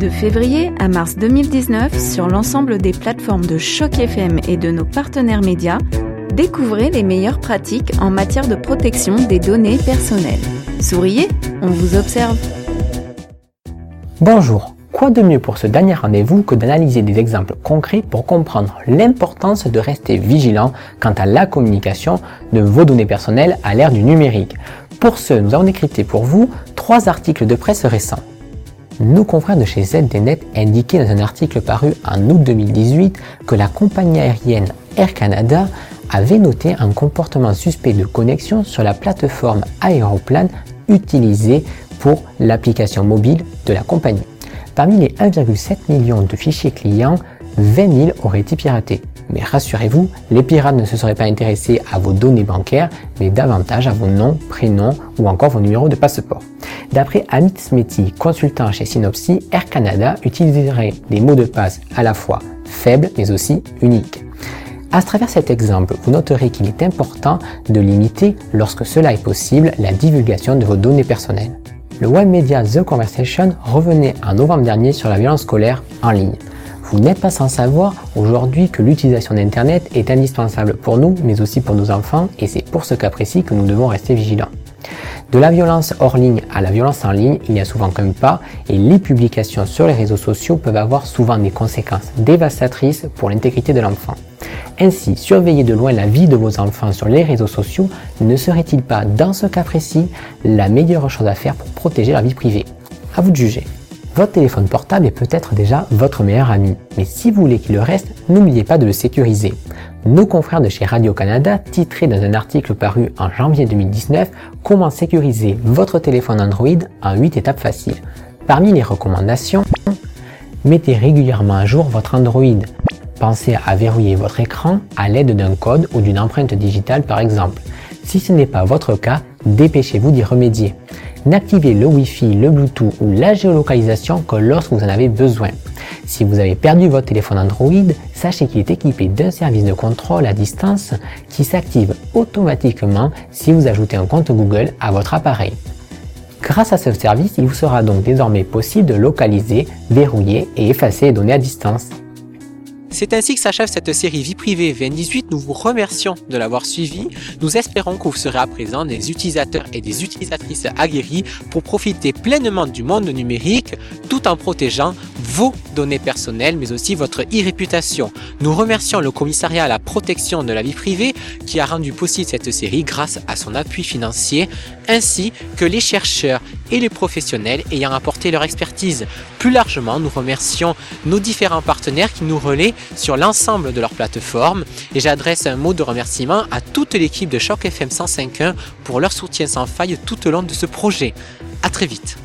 De février à mars 2019, sur l'ensemble des plateformes de Choc FM et de nos partenaires médias, découvrez les meilleures pratiques en matière de protection des données personnelles. Souriez, on vous observe. Bonjour, quoi de mieux pour ce dernier rendez-vous que d'analyser des exemples concrets pour comprendre l'importance de rester vigilant quant à la communication de vos données personnelles à l'ère du numérique? Pour ce, nous avons décrypté pour vous trois articles de presse récents. Nos confrères de chez ZDNet indiquaient dans un article paru en août 2018 que la compagnie aérienne Air Canada avait noté un comportement suspect de connexion sur la plateforme Aéroplane utilisée pour l'application mobile de la compagnie. Parmi les 1,7 million de fichiers clients, 20 000 auraient été piratés. Mais rassurez-vous, les pirates ne se seraient pas intéressés à vos données bancaires, mais davantage à vos noms, prénoms ou encore vos numéros de passeport. D'après Amit Smeti, consultant chez Synopsy, Air Canada utiliserait des mots de passe à la fois faibles mais aussi uniques. À travers cet exemple, vous noterez qu'il est important de limiter, lorsque cela est possible, la divulgation de vos données personnelles. Le web média The Conversation revenait en novembre dernier sur la violence scolaire en ligne. Vous n'êtes pas sans savoir aujourd'hui que l'utilisation d'Internet est indispensable pour nous, mais aussi pour nos enfants, et c'est pour ce cas précis que nous devons rester vigilants. De la violence hors ligne à la violence en ligne, il n'y a souvent qu'un pas, et les publications sur les réseaux sociaux peuvent avoir souvent des conséquences dévastatrices pour l'intégrité de l'enfant. Ainsi, surveiller de loin la vie de vos enfants sur les réseaux sociaux ne serait-il pas, dans ce cas précis, la meilleure chose à faire pour protéger leur vie privée? À vous de juger. Votre téléphone portable est peut-être déjà votre meilleur ami, mais si vous voulez qu'il le reste, n'oubliez pas de le sécuriser. Nos confrères de chez Radio-Canada titraient dans un article paru en janvier 2019 Comment sécuriser votre téléphone Android en 8 étapes faciles. Parmi les recommandations, mettez régulièrement à jour votre Android. Pensez à verrouiller votre écran à l'aide d'un code ou d'une empreinte digitale par exemple. Si ce n'est pas votre cas, dépêchez-vous d'y remédier. N'activez le Wi-Fi, le Bluetooth ou la géolocalisation que lorsque vous en avez besoin. Si vous avez perdu votre téléphone Android, sachez qu'il est équipé d'un service de contrôle à distance qui s'active automatiquement si vous ajoutez un compte Google à votre appareil. Grâce à ce service, il vous sera donc désormais possible de localiser, verrouiller et effacer les données à distance. C'est ainsi que s'achève cette série Vie privée VN18. Nous vous remercions de l'avoir suivi. Nous espérons que vous serez à présent des utilisateurs et des utilisatrices aguerris pour profiter pleinement du monde numérique tout en protégeant vos données personnelles mais aussi votre e-réputation. Nous remercions le commissariat à la protection de la vie privée qui a rendu possible cette série grâce à son appui financier ainsi que les chercheurs et les professionnels ayant apporté leur expertise. Plus largement, nous remercions nos différents partenaires qui nous relaient sur l'ensemble de leur plateforme et j'adresse un mot de remerciement à toute l'équipe de Choc FM 105.1 pour leur soutien sans faille tout au long de ce projet. À très vite.